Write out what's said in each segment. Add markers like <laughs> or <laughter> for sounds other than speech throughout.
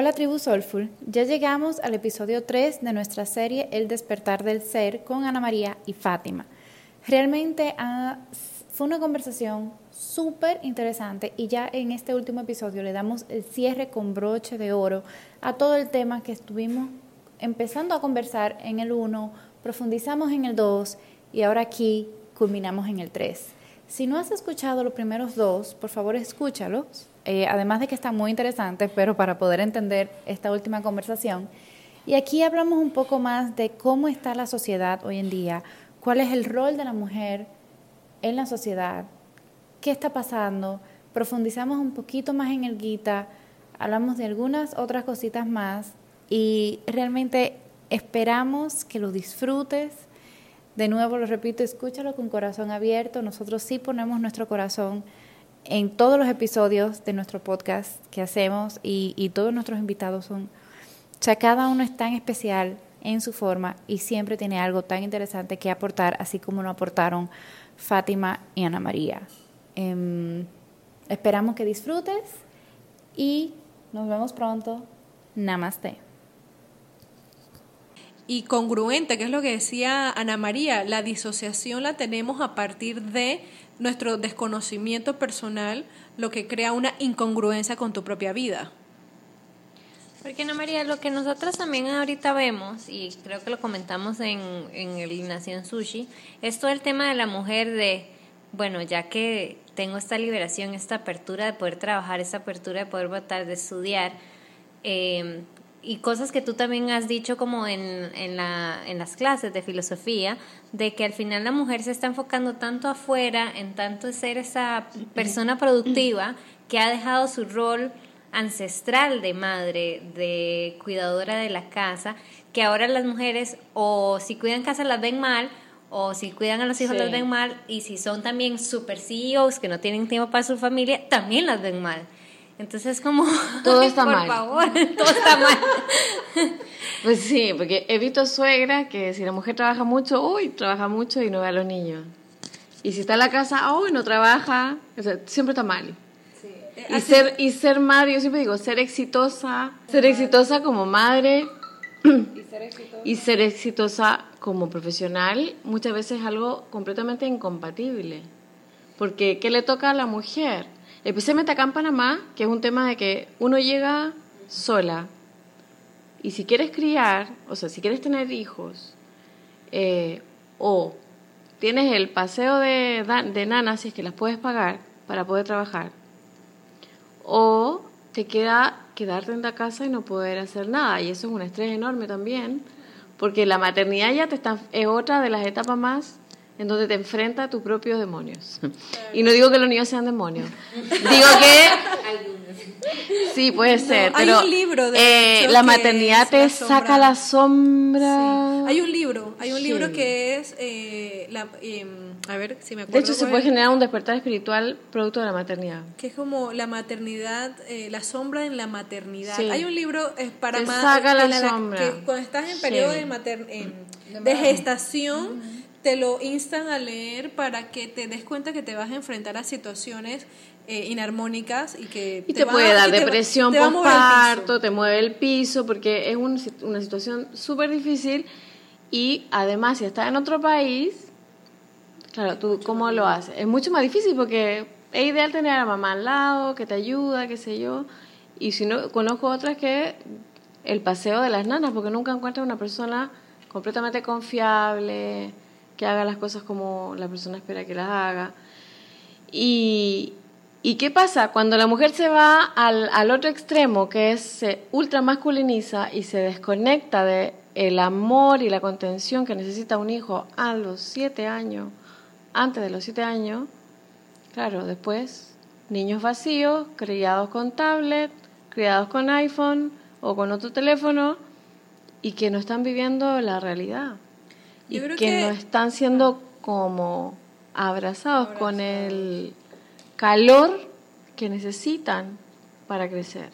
Hola tribu Soulful, ya llegamos al episodio 3 de nuestra serie El despertar del ser con Ana María y Fátima. Realmente ah, fue una conversación súper interesante y ya en este último episodio le damos el cierre con broche de oro a todo el tema que estuvimos empezando a conversar en el 1, profundizamos en el 2 y ahora aquí culminamos en el 3. Si no has escuchado los primeros dos, por favor escúchalos eh, además de que está muy interesante, pero para poder entender esta última conversación. Y aquí hablamos un poco más de cómo está la sociedad hoy en día, cuál es el rol de la mujer en la sociedad, qué está pasando, profundizamos un poquito más en el Gita, hablamos de algunas otras cositas más y realmente esperamos que lo disfrutes. De nuevo, lo repito, escúchalo con corazón abierto. Nosotros sí ponemos nuestro corazón en todos los episodios de nuestro podcast que hacemos y, todos nuestros invitados son, o sea, cada uno es tan especial en su forma y siempre tiene algo tan interesante que aportar, así como lo aportaron Fátima y Ana María. Em, esperamos que disfrutes y nos vemos pronto. Namaste. Y congruente, que es lo que decía Ana María, la disociación la tenemos a partir de nuestro desconocimiento personal, lo que crea una incongruencia con tu propia vida. Porque Ana María, lo que nosotros también ahorita vemos, y creo que lo comentamos en, en el Nación Sushi, es todo el tema de la mujer de, bueno, ya que tengo esta liberación, esta apertura de poder trabajar, esta apertura de poder votar, de estudiar, eh, y cosas que tú también has dicho como en, en, la, en las clases de filosofía, de que al final la mujer se está enfocando tanto afuera, en tanto ser esa persona productiva, que ha dejado su rol ancestral de madre, de cuidadora de la casa, que ahora las mujeres o si cuidan casa las ven mal, o si cuidan a los hijos las ven mal, y si son también super CEOs que no tienen tiempo para su familia, también las ven mal. Entonces, como. <laughs> Todo está mal. Por favor, <laughs> todo está <laughs> mal. pues sí, porque he visto suegra que si la mujer trabaja mucho, uy, trabaja mucho y no ve a los niños. Y si está en la casa, uy, no trabaja. O sea, siempre está mal. Sí. Y ser, y ser madre, yo siempre digo, ser exitosa, ser exitosa como madre y ser, exitosa. y ser exitosa como profesional, muchas veces es algo completamente incompatible. Porque, ¿qué le toca a la mujer? Especialmente acá en Panamá, que es un tema de que uno llega sola. Y si quieres criar, o sea, si quieres tener hijos, eh, o tienes el paseo de, de nanas, si es que las puedes pagar para poder trabajar, o te queda quedarte en la casa y no poder hacer nada. Y eso es un estrés enorme también, porque la maternidad ya te está, es otra de las etapas más en donde te enfrenta a tus propios demonios. <laughs> Y no digo que los niños sean demonios. <laughs> Digo que... Sí, puede ser. hay un libro de eh, La maternidad te saca la sombra. Hay un libro, hay un libro que es... Eh, la, em, a ver si me acuerdo. De hecho, se puede generar un despertar espiritual producto de la maternidad. Que es como la maternidad, eh, la sombra en la maternidad. Hay un libro es para más... Saca la, sombra. Que cuando estás en periodo de, mater, de gestación te lo instan a leer para que te des cuenta que te vas a enfrentar a situaciones eh, inarmónicas y que y te, puede dar depresión por parto, te mueve el piso porque es una situación súper difícil y además si estás en otro país, claro, tú cómo lo haces. Es mucho más difícil porque es ideal tener a la mamá al lado, que te ayuda, qué sé yo. Y si no, conozco otras que el paseo de las nanas, porque nunca encuentras una persona completamente confiable, que haga las cosas como la persona espera que las haga. Y, ¿Y qué pasa? Cuando la mujer se va al, al otro extremo, que es se ultra masculiniza y se desconecta de el amor y la contención que necesita un hijo a los siete años, antes de los siete años, claro, después niños vacíos, criados con tablet, criados con iPhone o con otro teléfono y que no están viviendo la realidad y que, no están siendo como abrazados, con el calor que necesitan para crecer.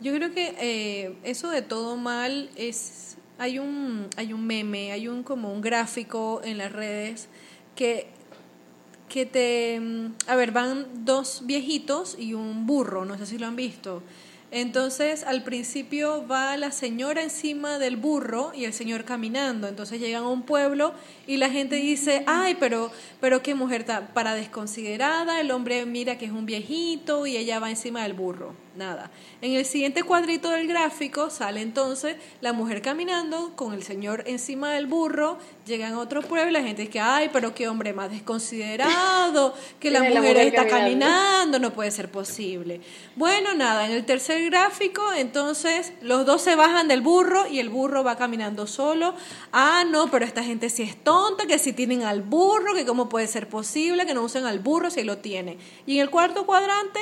Yo creo que eh, eso de todo mal es hay un hay un meme, hay un como un gráfico en las redes que que te a ver, van dos viejitos y un burro, no sé si lo han visto. Entonces, al principio va la señora encima del burro y el señor caminando. Entonces llegan a un pueblo y la gente dice, ay, pero, pero qué mujer para desconsiderada, el hombre mira que es un viejito y ella va encima del burro. Nada. En el siguiente cuadrito del gráfico sale entonces la mujer caminando con el señor encima del burro, llegan a otro pueblo y la gente dice, ay, pero qué hombre más desconsiderado, <laughs> que la mujer, está caminando, no puede ser posible. Bueno, nada, en el tercer gráfico entonces los dos se bajan del burro y el burro va caminando solo. Ah, no, pero esta gente sí es tonta, que si tienen al burro, que cómo puede ser posible que no usen al burro si lo tiene. Y en el cuarto cuadrante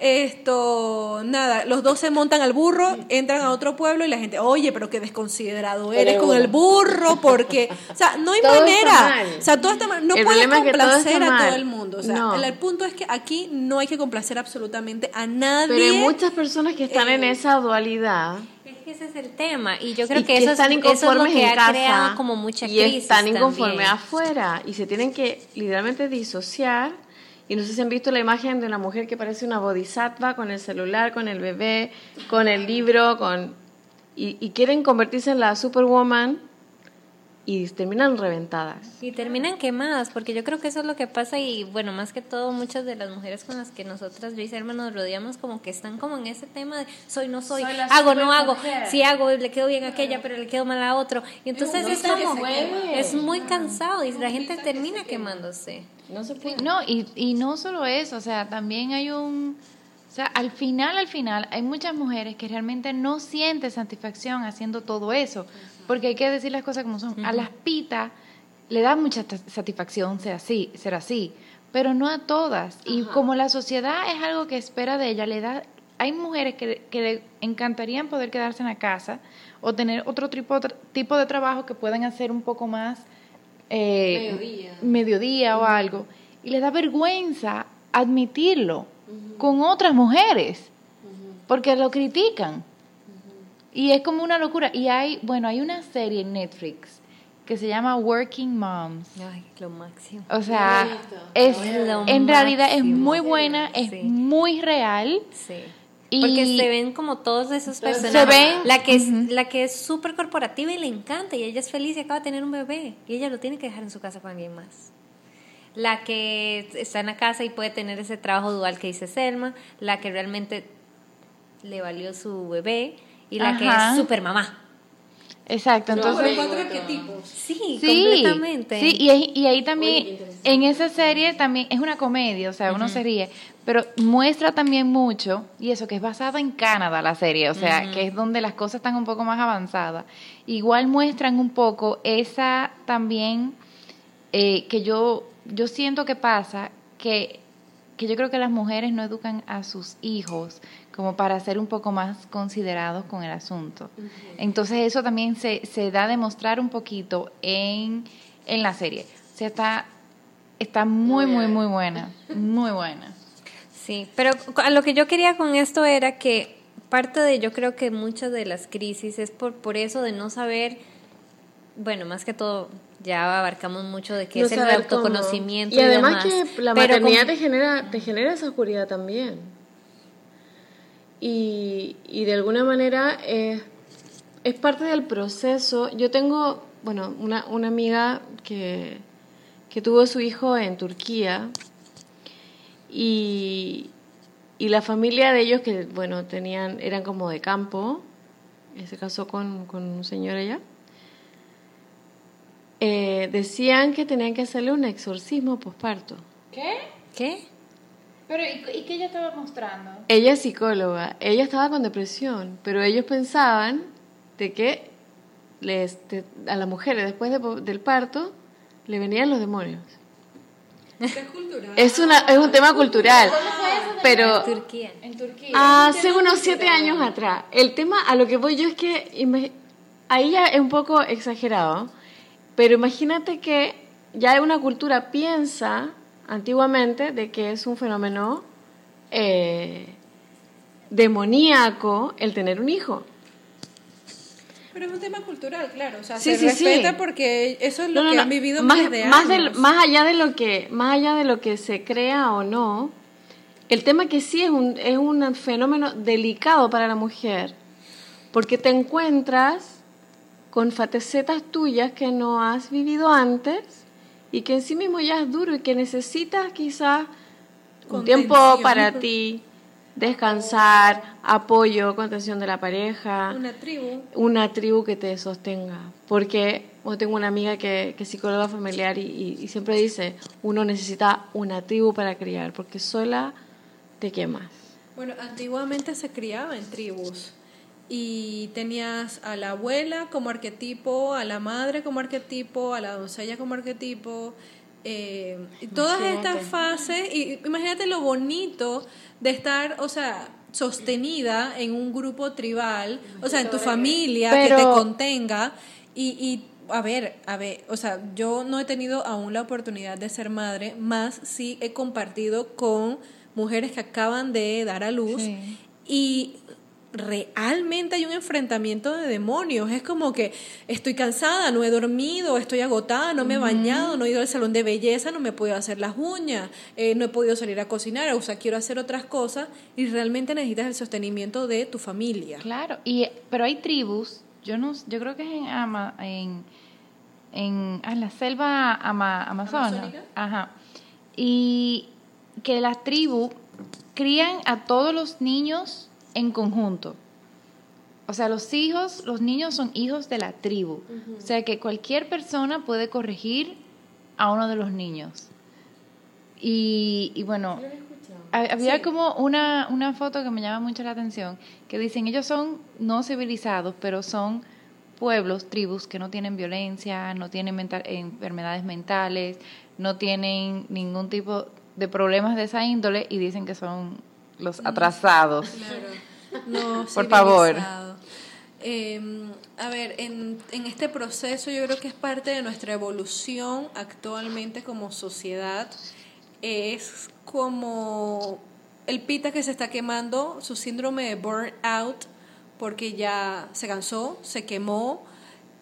esto, nada, los dos se montan al burro, entran a otro pueblo y la gente, oye, pero qué desconsiderado eres con el burro, porque, o sea, no hay manera, o sea, todo está mal, no puedes complacer a todo el mundo, o sea, el, punto es que aquí no hay que complacer absolutamente a nadie. Pero hay muchas personas que están en eh, esa dualidad. Es que ese es el tema, y yo creo que, eso, están es, eso, es lo que ha creado como mucha crisis Y están inconformes afuera, y se tienen que literalmente disociar y no sé si han visto la imagen de una mujer que parece una bodhisattva con el celular, con el bebé, con el libro, con y, y quieren convertirse en la superwoman y terminan reventadas. Y terminan quemadas, porque yo creo que eso es lo que pasa y bueno, más que todo muchas de las mujeres con las que nosotras, Luis y nos rodeamos como que están como en ese tema de soy, no soy, hago, no hago, si hago, le quedo bien a aquella, pero le quedo mal a otro. Y entonces es como, es muy cansado y la gente termina quemándose. No se puede. No, y, y no solo eso, o sea, también hay un... O sea, al final, al final, hay muchas mujeres que realmente no sienten satisfacción haciendo todo eso. Porque hay que decir las cosas como son. A las pitas le da mucha satisfacción ser así, ser así, pero no a todas. Y como la sociedad es algo que espera de ella, le da hay mujeres que, que le encantarían poder quedarse en la casa o tener otro tipo, tipo de trabajo que puedan hacer un poco más eh, mediodía. o algo, y le da vergüenza admitirlo con otras mujeres, porque lo critican. Y es como una locura. Y hay, bueno, hay una serie en Netflix que se llama Working Moms. Ay, lo máximo. O sea, es, en realidad es muy buena, es muy real. Sí. Porque se ven como todos esos personajes. Se ven. La que es, la que es súper corporativa y le encanta y ella es feliz y acaba de tener un bebé y ella lo tiene que dejar en su casa con alguien más. La que está en la casa y puede tener ese trabajo dual que dice Selma. La que realmente le valió su bebé y la que es súper mamá. Exacto, entonces... cuatro arquetipos. Sí, completamente. Sí, y, y ahí también, en esa serie también es una comedia, o sea, uno se ríe, pero muestra también mucho, y eso que es basada en Canadá la serie, o sea, que es donde las cosas están un poco más avanzadas, igual muestran un poco esa también, eh, que yo, yo siento que pasa, que, que yo creo que las mujeres no educan a sus hijos como para ser un poco más considerados con el asunto. Entonces eso también se, se da a demostrar un poquito en, en la serie. O sea, está, está muy, muy, muy buena, muy buena. Sí, pero a lo que yo quería con esto era que parte de, yo creo que muchas de las crisis es por, por eso de no saber, bueno, más que todo, ya abarcamos mucho de qué es el autoconocimiento. Y, además que la maternidad te, genera, te genera esa oscuridad también y, y de alguna manera es, es parte del proceso. Yo tengo, bueno, una, una amiga que, que tuvo su hijo en Turquía y, y la familia de ellos que, bueno, tenían, eran como de campo, se casó con, con un señor allá, eh, decían que tenían que hacerle un exorcismo posparto. ¿Qué? ¿Qué? Pero, ¿y, qué ella estaba mostrando? Ella es psicóloga, ella estaba con depresión, pero ellos pensaban de que les, a las mujeres después del parto le venían los demonios. Es, una, es un tema cultural. Pero en Turquía. En Turquía. Hace unos siete años atrás. El tema a lo que voy yo es que ahí ya es un poco exagerado, pero imagínate que ya una cultura piensa antiguamente de que es un fenómeno eh, demoníaco el tener un hijo. Pero es un tema cultural, claro, o sea, se respeta porque eso es lo que han vivido más, de más, más allá de lo que más allá de lo que se crea o no, El tema que sí es un, es un fenómeno delicado para la mujer, porque te encuentras con facetas tuyas que no has vivido antes y que en sí mismo ya es duro y que necesitas quizás un tiempo para ti, descansar, apoyo, contención de la pareja. Una tribu. Una tribu que te sostenga. Porque yo tengo una amiga que, que es psicóloga familiar y, siempre dice, uno necesita una tribu para criar, porque sola te quemas. Bueno, antiguamente se criaba en tribus y tenías a la abuela como arquetipo, a la madre como arquetipo, a la doncella como arquetipo. Eh, todas estas fases, y imagínate lo bonito de estar, o sea, sostenida en un grupo tribal, o sea, en tu familia, que te contenga, y, y a ver, a ver, o sea, yo no he tenido aún la oportunidad de ser madre, más sí he compartido con mujeres que acaban de dar a luz y realmente hay un enfrentamiento de demonios. Es como que estoy cansada, no he dormido, estoy agotada, no me he bañado, no he ido al salón de belleza, no me he podido hacer las uñas, eh, no he podido salir a cocinar, o sea, quiero hacer otras cosas y realmente necesitas el sostenimiento de tu familia. Claro, y, pero hay tribus, yo, no, yo creo que es en, Ama, en, en, ah, la selva ama, amazona. Ajá. Y que las tribus crían a todos los niños en conjunto. O sea, los hijos, los niños son hijos de la tribu. O sea, que cualquier persona puede corregir a uno de los niños. Y, y bueno, había como una, una foto que me llama mucho la atención, que dicen, ellos son no civilizados, pero son pueblos, tribus que no tienen violencia, no tienen enfermedades mentales, no tienen ningún tipo de problemas de esa índole y dicen que son los atrasados. No, por favor. Em, a ver, en, en este proceso yo creo que es parte de nuestra evolución actualmente como sociedad. Es como el pita que se está quemando, su síndrome de burnout, porque ya se cansó, se quemó,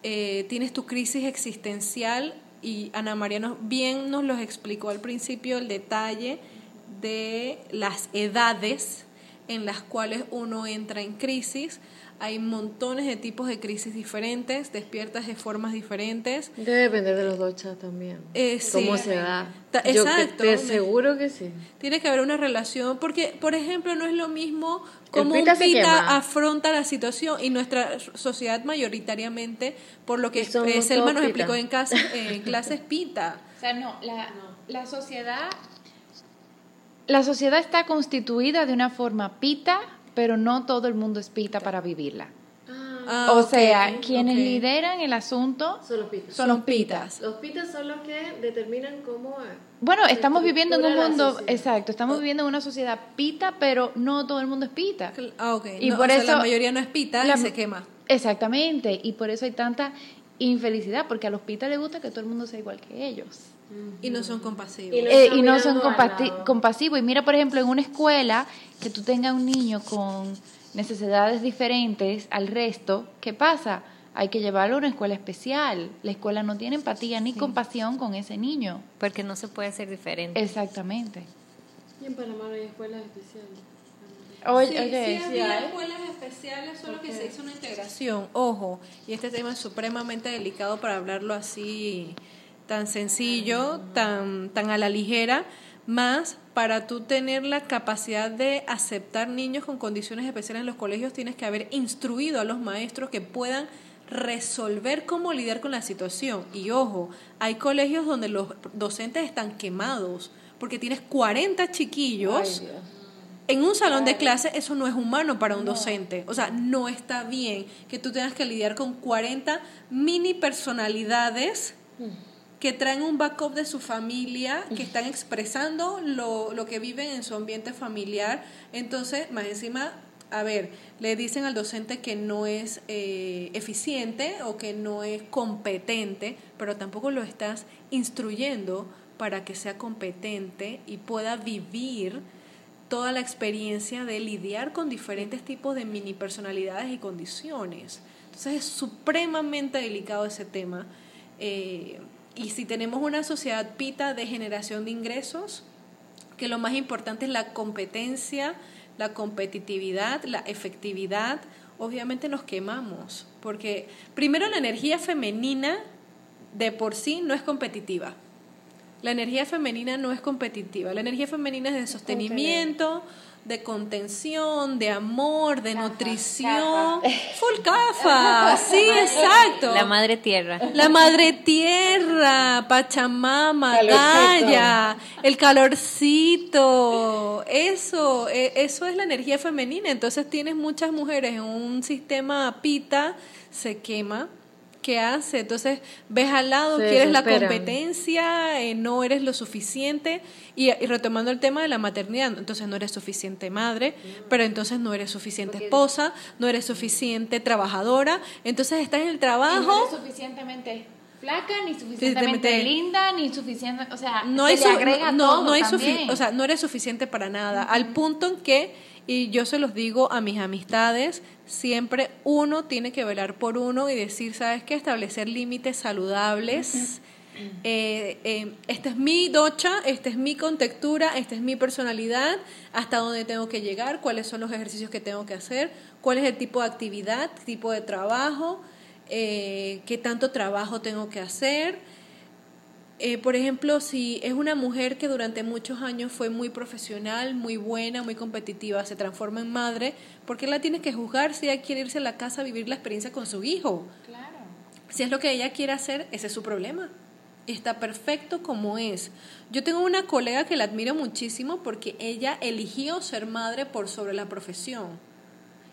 eh, tienes tu crisis existencial y Ana María nos, bien nos los explicó al principio el detalle de las edades en las cuales uno entra en crisis. Hay montones de tipos de crisis diferentes, despiertas de formas diferentes. Debe depender de los dos chats también. Eh, ¿Cómo se da? Exacto. Yo te seguro que sí. Tiene que haber una relación, porque, por ejemplo, no es lo mismo cómo un pita afronta la situación y nuestra sociedad mayoritariamente, por lo que Selma nos explicó en, casa, <laughs> en clases pita. O sea, no, la, la sociedad la sociedad está constituida de una forma pita, pero no todo el mundo es pita para vivirla. Ah, o sea, quienes lideran el asunto son los pitas. Son los pitas. Los pitas son los que determinan cómo... Bueno, estamos viviendo en un mundo, exacto, estamos viviendo en una sociedad pita, pero no todo el mundo es pita. Ah, ok. Y por eso la mayoría no es pita y se quema. Exactamente, y por eso hay tanta infelicidad, porque a los pitas les gusta que todo el mundo sea igual que ellos. Y no son compasivos. Y, no, eh, son compasivos. Y mira, por ejemplo, en una escuela que tú tengas un niño con necesidades diferentes al resto, ¿qué pasa? Hay que llevarlo a una escuela especial. La escuela no tiene empatía ni compasión con ese niño. Porque no se puede ser diferente. Exactamente. Y en Panamá no hay escuelas especiales. Oye, sí, sí, había escuelas especiales, solo que se hizo una integración. Ojo, y este tema es supremamente delicado para hablarlo así tan sencillo, tan, tan a la ligera, más para tú tener la capacidad de aceptar niños con condiciones especiales en los colegios, tienes que haber instruido a los maestros que puedan resolver cómo lidiar con la situación. Y ojo, hay colegios donde los docentes están quemados, porque tienes 40 chiquillos. en un salón de clase eso no es humano para un docente. O sea, no está bien que tú tengas que lidiar con 40 mini personalidades mm que traen un backup de su familia, que están expresando lo, lo que viven en su ambiente familiar. Entonces, más encima, a ver, le dicen al docente que no es eh, eficiente o que no es competente, pero tampoco lo estás instruyendo para que sea competente y pueda vivir toda la experiencia de lidiar con diferentes tipos de mini personalidades y condiciones. Entonces es supremamente delicado ese tema. Eh, y si tenemos una sociedad pita de generación de ingresos, que lo más importante es la competencia, la competitividad, la efectividad. Obviamente nos quemamos, porque primero la energía femenina de por sí no es competitiva. La energía femenina no es competitiva. La energía femenina es de sostenimiento, de contención, de amor, de nutrición. Full cafa, sí, exacto. La madre tierra. La madre tierra, Pachamama, Gaia, el calorcito. Eso, e, eso es la energía femenina. Entonces tienes muchas mujeres en un sistema pita, se quema ¿qué hace? Entonces ves al lado, quieres la competencia, eh, no eres lo suficiente. Y, retomando el tema de la maternidad, entonces no eres suficiente madre, pero entonces no eres suficiente esposa, no eres suficiente trabajadora, entonces estás en el trabajo. no eres suficientemente flaca, ni suficientemente linda, ni suficiente, o sea, no hay no, no, hay o sea, no eres suficiente para nada, al punto en que y yo se los digo a mis amistades, siempre uno tiene que velar por uno y decir, ¿sabes qué? Establecer límites saludables. Eh, eh, esta es mi docha, esta es mi contextura, esta es mi personalidad, hasta dónde tengo que llegar, cuáles son los ejercicios que tengo que hacer, cuál es el tipo de actividad, tipo de trabajo, eh, qué tanto trabajo tengo que hacer eh, por ejemplo, si es una mujer que durante muchos años fue muy profesional, muy buena, muy competitiva, se transforma en madre, ¿por qué la tienes que juzgar si ella quiere irse a la casa a vivir la experiencia con su hijo? Claro. Si es lo que ella quiere hacer, ese es su problema. Está perfecto como es. Yo tengo una colega que la admiro muchísimo porque ella eligió ser madre por sobre la profesión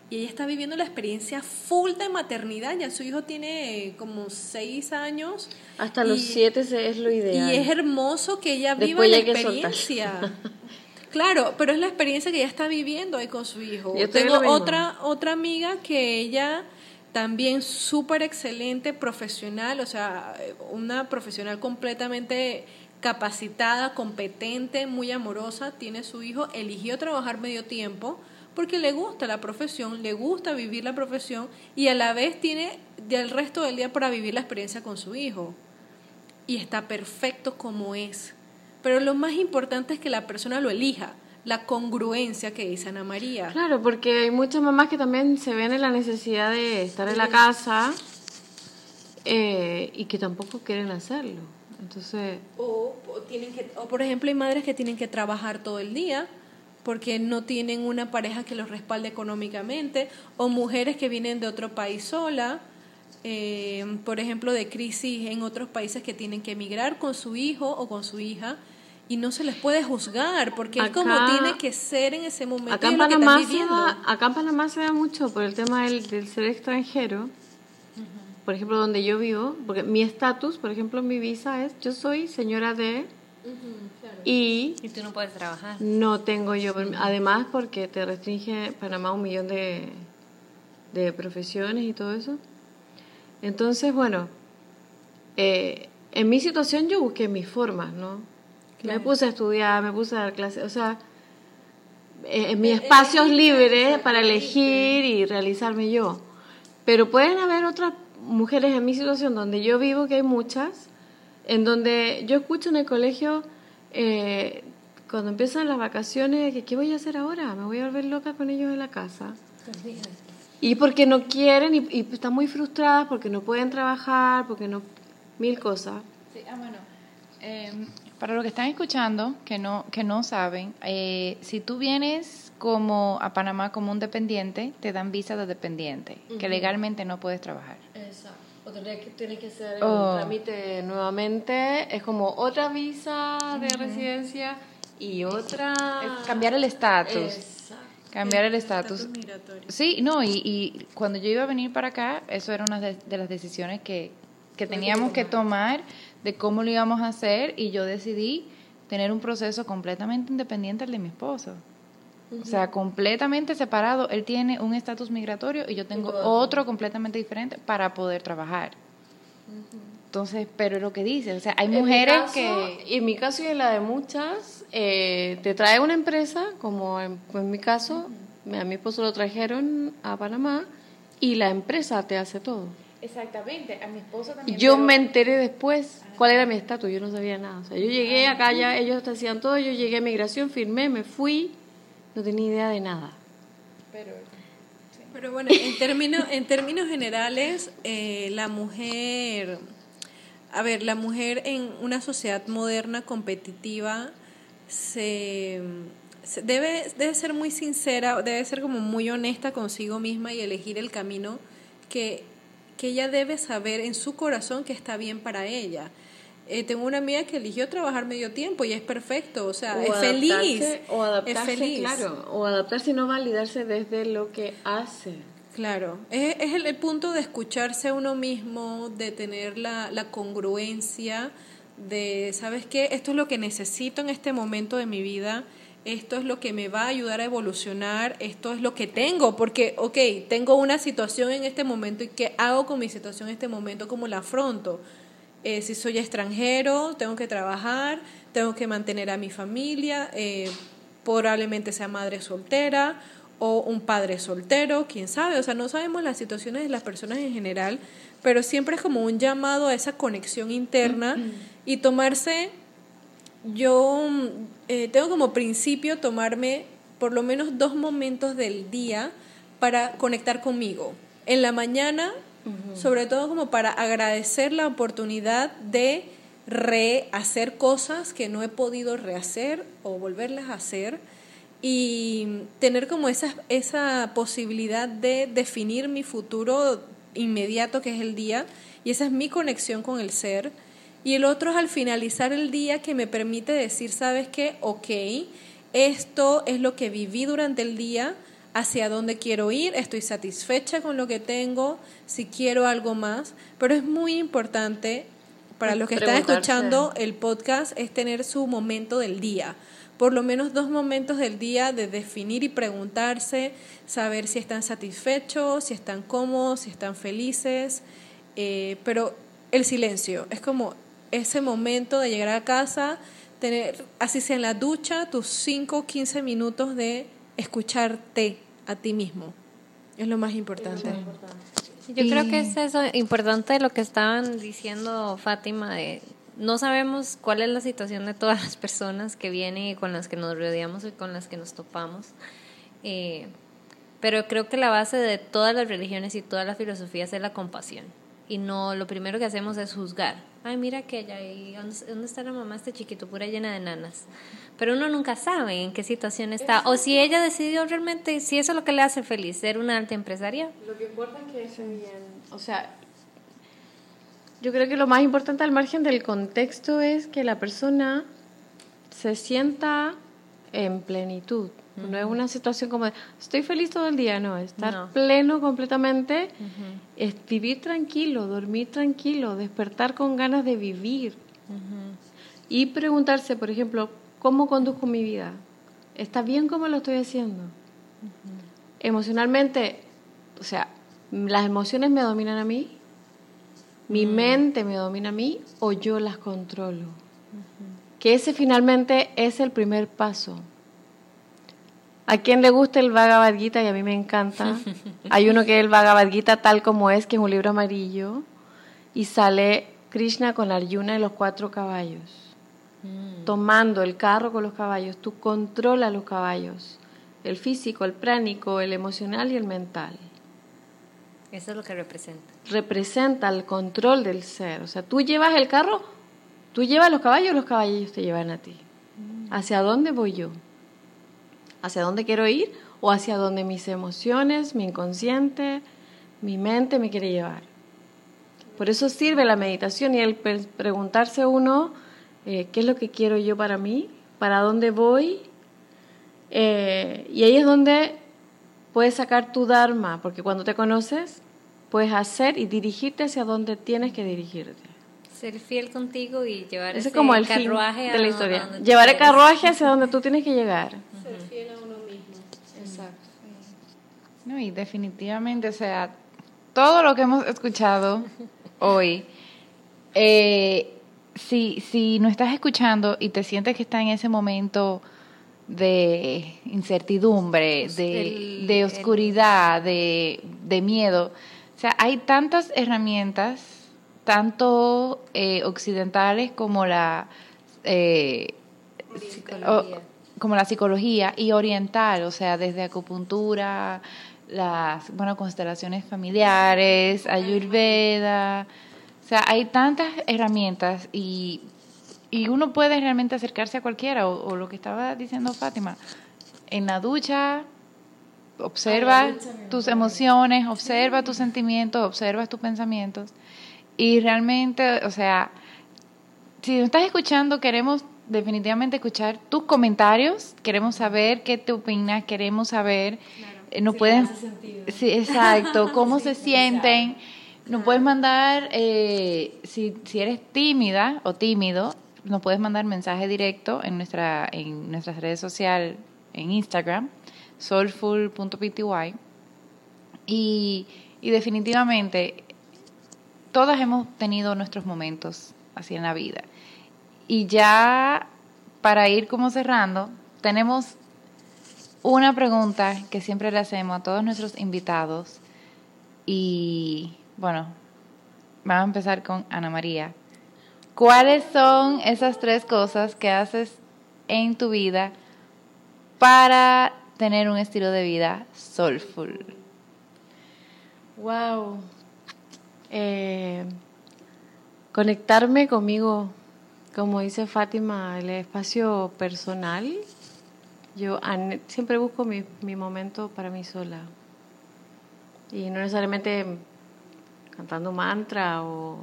y ella está viviendo la experiencia full de maternidad. Ya su hijo tiene como seis años. Hasta los siete es lo ideal. Y es hermoso que ella viva la experiencia. <laughs> claro, pero es la experiencia que ella está viviendo ahí con su hijo. Yo Tengo otra, otra amiga que ella también súper excelente profesional, o sea, una profesional completamente capacitada, competente, muy amorosa, tiene su hijo, eligió trabajar medio tiempo porque le gusta la profesión, le gusta vivir la profesión y a la vez tiene el resto del día para vivir la experiencia con su hijo. Y está perfecto como es. Pero lo más importante es que la persona lo elija, la congruencia que dice Ana María. Claro, porque hay muchas mamás que también se ven en la necesidad de estar en la casa eh, y que tampoco quieren hacerlo. Entonces... O, tienen que, o por ejemplo hay madres que tienen que trabajar todo el día porque no tienen una pareja que los respalde económicamente, o mujeres que vienen de otro país sola, eh, por ejemplo, de crisis en otros países que tienen que emigrar con su hijo o con su hija, y no se les puede juzgar, porque es como tiene que ser en ese momento. Acá en, Panamá, se da, acá en Panamá se da mucho por el tema del, ser extranjero. Por ejemplo, donde yo vivo, porque mi estatus, por ejemplo, mi visa es, yo soy señora de y, tú no puedes trabajar. No tengo yo, además porque te restringe Panamá un millón de, de profesiones y todo eso. Entonces, bueno, eh, en mi situación yo busqué mis formas, ¿no? Me puse a estudiar, me puse a dar clases, o sea, eh, en mis espacios libres para elegir y realizarme yo. Pero pueden haber otras mujeres en mi situación donde yo vivo, que hay muchas, en donde yo escucho en el colegio eh, cuando empiezan las vacaciones, ¿qué voy a hacer ahora? Me voy a volver loca con ellos en la casa. Y porque no quieren y, y están muy frustradas porque no pueden trabajar, porque no... Mil cosas. Sí, ah, bueno. Em, para los que están escuchando, que no, que no saben, eh, si tú vienes como a Panamá como un dependiente, te dan visa de dependiente, que legalmente no puedes trabajar. Exacto. O tendrías que, tienes que hacer el oh. trámite nuevamente. Es como otra visa de residencia y otra... cambiar el estatus. Cambiar el estatus. Sí, no, y, y, cuando yo iba a venir para acá, eso era una de, las decisiones que, que teníamos que tomar de cómo lo íbamos a hacer y yo decidí tener un proceso completamente independiente al de mi esposo. O sea, completamente separado. Él tiene un estatus migratorio y yo tengo otro completamente diferente para poder trabajar. Entonces, pero lo que dice, o sea, hay mujeres que... Y en mi caso y en la de muchas, eh, te trae una empresa, como en, mi caso, a mi esposo lo trajeron a Panamá y la empresa te hace todo. Exactamente, a mi esposo también. Yo me enteré después cuál era mi estatus, yo no sabía nada. O sea, yo llegué acá, ya ellos hacían todo, yo llegué a migración, firmé, me fui, no tenía idea de nada. Pero, Pero bueno, en términos, en términos generales, eh, la mujer, a ver, la mujer en una sociedad moderna, competitiva, se debe, debe ser muy sincera, debe ser como muy honesta consigo misma y elegir el camino que, que ella debe saber en su corazón que está bien para ella. Eh, tengo una amiga que eligió trabajar medio tiempo y es perfecto, o sea, es feliz. O adaptarse, claro, o adaptarse y no validarse desde lo que hace. Claro, es, es el, punto de escucharse a uno mismo, de tener la, la congruencia, de, ¿sabes qué? Esto es lo que necesito en este momento de mi vida esto es lo que me va a ayudar a evolucionar, esto es lo que tengo, porque, ok, tengo una situación en este momento y qué hago con mi situación en este momento, cómo la afronto. Eh, si soy extranjero, tengo que trabajar, tengo que mantener a mi familia, eh, probablemente sea madre soltera o un padre soltero, quién sabe, o sea, no sabemos las situaciones de las personas en general, pero siempre es como un llamado a esa conexión interna y tomarse yo eh, tengo como principio tomarme por lo menos dos momentos del día para conectar conmigo. En la mañana, sobre todo como para agradecer la oportunidad de rehacer cosas que no he podido rehacer o volverlas a hacer y tener como esa, esa posibilidad de definir mi futuro inmediato que es el día y esa es mi conexión con el ser y el otro es al finalizar el día que me permite decir, ¿sabes qué? Ok, esto es lo que viví durante el día, hacia dónde quiero ir, estoy satisfecha con lo que tengo, si quiero algo más, pero es muy importante para los que están escuchando el podcast es tener su momento del día, por lo menos dos momentos del día de definir y preguntarse, saber si están satisfechos, si están cómodos, si están felices, eh, pero el silencio es como ese momento de llegar a casa, tener, así sea en la ducha, tus 5, 15 minutos de escucharte a ti mismo. Es lo más importante. Yo creo que es eso importante lo que estaban diciendo Fátima de no sabemos cuál es la situación de todas las personas que vienen y con las que nos rodeamos y con las que nos topamos. Eh, pero creo que la base de todas las religiones y todas las filosofías es la compasión. Y no, lo primero que hacemos es juzgar ay, mira aquella, ¿y dónde, está la mamá este chiquito, pura llena de nanas? Pero uno nunca sabe en qué situación está, o si ella decidió realmente, si eso es lo que le hace feliz, ser una alta empresaria. Lo que importa es que esté bien, o sea, yo creo que lo más importante al margen del contexto es que la persona se sienta en plenitud. No es una situación como de, estoy feliz todo el día, no, estar pleno completamente, es vivir tranquilo, dormir tranquilo, despertar con ganas de vivir. Y preguntarse, por ejemplo, ¿cómo conduzco mi vida? ¿Está bien cómo lo estoy haciendo? Emocionalmente, o sea, ¿las emociones me dominan a mí? ¿Mi mm. mente me domina a mí o yo las controlo? Que ese finalmente es el primer paso ¿A quién le gusta el Bhagavad Gita? Y a mí me encanta. <laughs> Hay uno que es el Bhagavad Gita tal como es, que es un libro amarillo, y sale Krishna con Arjuna y los cuatro caballos, mm. tomando el carro con los caballos. Tú controlas los caballos, el físico, el pránico, el emocional y el mental. Eso es lo que representa. Representa el control del ser. O sea, tú llevas el carro, tú llevas los caballos, los caballos te llevan a ti. Mm. ¿Hacia dónde voy yo? hacia dónde quiero ir o hacia dónde mis emociones, mi inconsciente, mi mente me quiere llevar. Por eso sirve la meditación y el preguntarse uno eh, qué es lo que quiero yo para mí, para dónde voy. Eh, y ahí es donde puedes sacar tu Dharma, porque cuando te conoces, puedes hacer y dirigirte hacia donde tienes que dirigirte. Ser fiel contigo y llevar ese, como el carruaje de la historia. Llevar el carruaje hacia donde tú tienes que llegar. Ser fiel a uno mismo. Exacto. No, y definitivamente, o sea, todo lo que hemos escuchado hoy, eh, si, si no estás escuchando y te sientes que está en ese momento de incertidumbre, de, de oscuridad, de, de miedo, sea, hay tantas herramientas, tanto eh, occidentales como la, eh, como la psicología y oriental, o sea, desde acupuntura, las bueno, constelaciones familiares, ayurveda, o sea, hay tantas herramientas y, y uno puede realmente acercarse a cualquiera, o, lo que estaba diciendo Fátima, en la ducha, observa tus emociones, observa tus sentimientos, observa tus pensamientos. Y realmente, o sea, si nos estás escuchando, queremos definitivamente escuchar tus comentarios, queremos saber qué te opinas, queremos saber, eh, no pueden, sí, exacto, <laughs> cómo se sienten. Nos puedes mandar, eh, si, si eres tímida o tímido, nos puedes mandar mensaje directo en, nuestra, en nuestras redes sociales, en Instagram, soulful.pty. Y, y definitivamente, todas hemos tenido nuestros momentos así en la vida. Y ya para ir como cerrando, tenemos una pregunta que siempre le hacemos a todos nuestros invitados y bueno, vamos a empezar con Ana María. ¿Cuáles son esas tres cosas que haces en tu vida para tener un estilo de vida soulful? Wow. Eh, conectarme conmigo, como dice Fátima, el espacio personal. Yo siempre busco mi, mi momento para mí sola. Y no necesariamente cantando mantra o,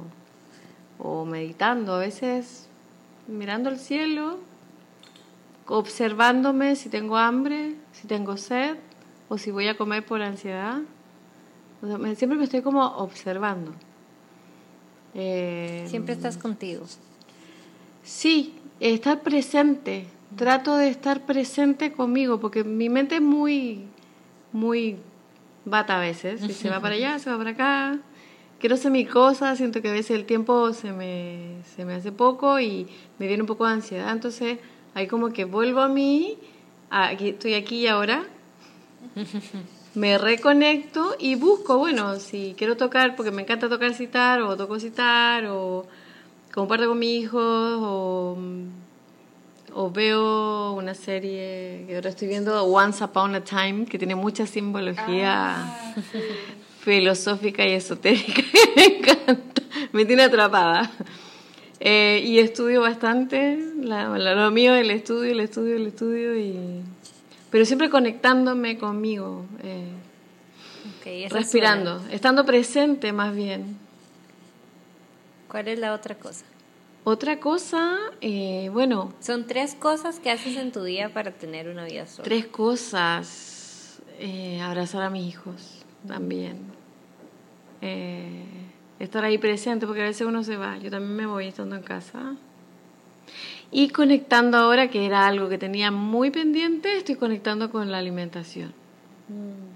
o meditando, a veces mirando al cielo, observándome si tengo hambre, si tengo sed o si voy a comer por ansiedad. siempre me estoy como observando. Eh, siempre estás contigo. Sí, estar presente. Trato de estar presente conmigo porque mi mente es muy, muy bata a veces. Y <laughs> se va para allá, se va para acá quiero hacer mi cosa, siento que a veces el tiempo se me, se me hace poco y me viene un poco de ansiedad, entonces ahí como que vuelvo a mí, aquí, estoy aquí y ahora, <laughs> me reconecto y busco, bueno, si quiero tocar, porque me encanta tocar citar, o toco citar, o comparto con mi hijo, o, o veo una serie que ahora estoy viendo, Once Upon a Time, que tiene mucha simbología. Ah <laughs> filosófica y esotérica <laughs> me encanta, me tiene atrapada. Eh, y estudio bastante, la, lo mío el estudio, el estudio, el estudio, y, pero siempre conectándome conmigo, eh, respirando, estando presente más bien. ¿Cuál es la otra cosa? Otra cosa, eh, bueno. Son tres cosas que haces en tu día para tener una vida sola. Tres cosas. abrazar a mis hijos también. Eh, estar ahí presente, porque a veces uno se va, yo también me voy estando en casa. Y conectando ahora, que era algo que tenía muy pendiente, estoy conectando con la alimentación. Mm.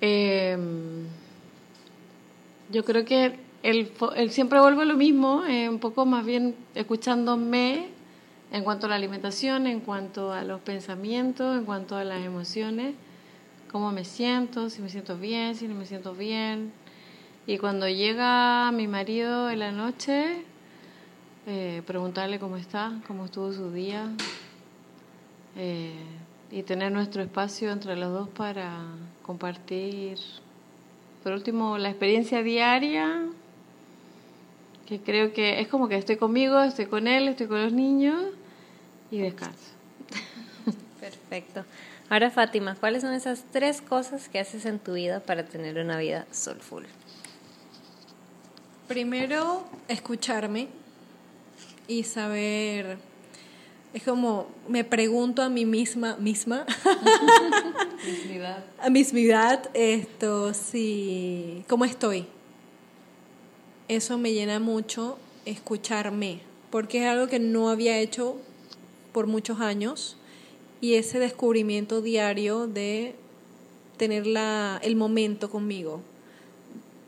Em, yo creo que el, siempre vuelvo a lo mismo, eh, un poco más bien escuchándome en cuanto a la alimentación, en cuanto a los pensamientos, en cuanto a las emociones cómo me siento, si me siento bien, si no me siento bien. Y cuando llega mi marido en la noche, eh, preguntarle cómo está, cómo estuvo su día. Eh, y tener nuestro espacio entre los dos para compartir, por último, la experiencia diaria, que creo que es como que estoy conmigo, estoy con él, estoy con los niños y descanso. <laughs> Perfecto. Ahora, Fátima, ¿cuáles son esas tres cosas que haces en tu vida para tener una vida soulful? Primero, escucharme y saber. Es como me pregunto a mí misma, misma, a <laughs> mismidad, esto, sí, ¿cómo estoy? Eso me llena mucho escucharme, porque es algo que no había hecho por muchos años y ese descubrimiento diario de tener la, el momento conmigo,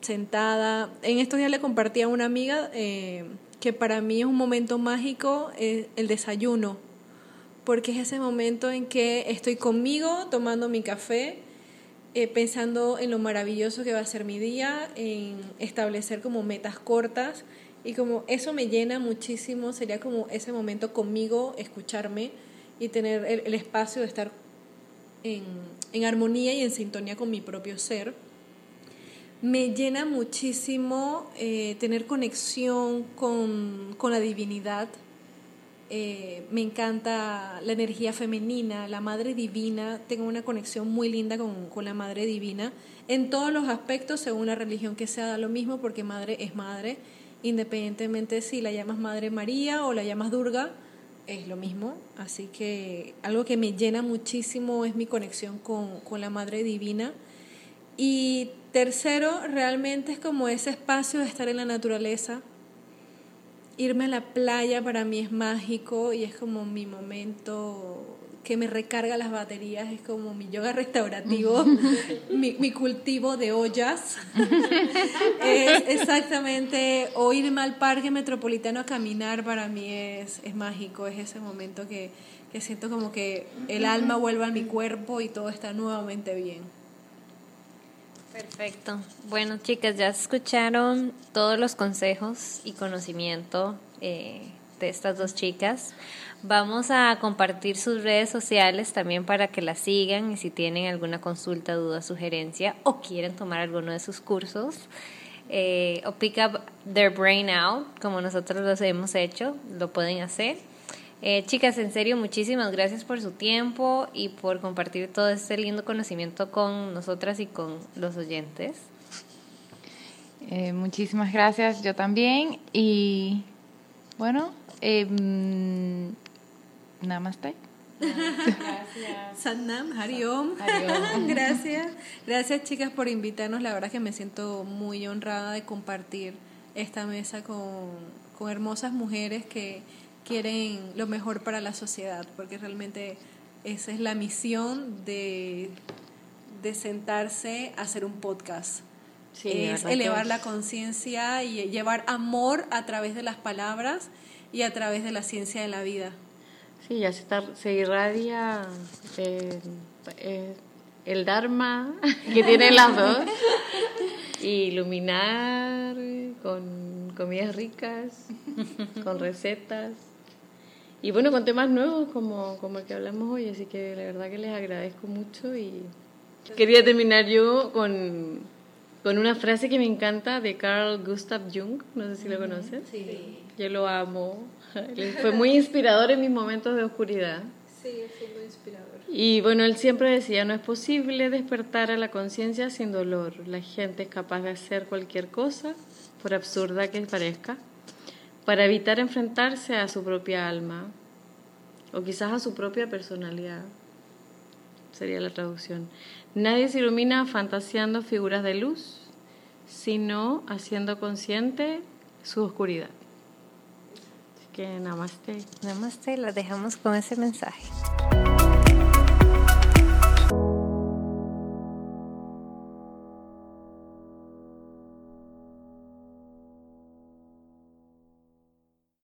sentada. En estos días le compartí a una amiga eh, que para mí es un momento mágico eh, el desayuno, porque es ese momento en que estoy conmigo tomando mi café, eh, pensando en lo maravilloso que va a ser mi día, en establecer como metas cortas y como eso me llena muchísimo, sería como ese momento conmigo, escucharme y tener el, espacio de estar en, en armonía y en sintonía con mi propio ser. Me llena muchísimo eh, tener conexión con, con la divinidad, eh, me encanta la energía femenina, la madre divina, tengo una conexión muy linda con, con, la madre divina, en todos los aspectos, según la religión que sea, da lo mismo, porque madre es madre, independientemente si la llamas Madre María o la llamas Durga, es lo mismo, así que algo que me llena muchísimo es mi conexión con, con la madre divina. Y tercero, realmente es como ese espacio de estar en la naturaleza, irme a la playa para mí es mágico y es como mi momento que me recarga las baterías, es como mi yoga restaurativo, <laughs> <laughs> mi, mi, cultivo de ollas. <laughs> es exactamente, o irme al parque metropolitano a caminar para mí es, es mágico, es ese momento que, que siento como que el alma vuelve a mi cuerpo y todo está nuevamente bien. Perfecto. Bueno, chicas, ya escucharon todos los consejos y conocimiento eh, de estas dos chicas. Vamos a compartir sus redes sociales también para que las sigan y si tienen alguna consulta, duda, sugerencia o quieren tomar alguno de sus cursos eh, o pick up their brain out, como nosotros los hemos hecho, lo pueden hacer. Eh, chicas, en serio, muchísimas gracias por su tiempo y por compartir todo este lindo conocimiento con nosotras y con los oyentes. Eh, muchísimas gracias, yo también. Y bueno, eh, namaste. Gracias. Sannam, Hariom. <laughs> Gracias. Gracias, chicas, por invitarnos. La verdad que me siento muy honrada de compartir esta mesa con, con hermosas mujeres que quieren lo mejor para la sociedad, porque realmente esa es la misión de, de sentarse a hacer un podcast. es elevar la conciencia y llevar amor a través de las palabras y a través de la ciencia de la vida. Sí, ya se, se irradia eh, eh, el Dharma <laughs> que tienen las dos. iluminar con comidas ricas, con recetas. Y bueno, con temas nuevos como, como el que hablamos hoy, así que la verdad que les agradezco mucho y quería terminar yo con, con una frase que me encanta de Carl Gustav Jung, no sé si lo conocen. Sí. Yo lo amo, <laughs> fue muy inspirador en mis momentos de oscuridad. Sí, fue muy inspirador. Y bueno, él siempre decía, no es posible despertar a la conciencia sin dolor. La gente es capaz de hacer cualquier cosa, por absurda que parezca para evitar enfrentarse a su propia alma o quizás a su propia personalidad, sería la traducción. Nadie se ilumina fantaseando figuras de luz, sino haciendo consciente su oscuridad. Así que namaste. Namaste, la dejamos con ese mensaje.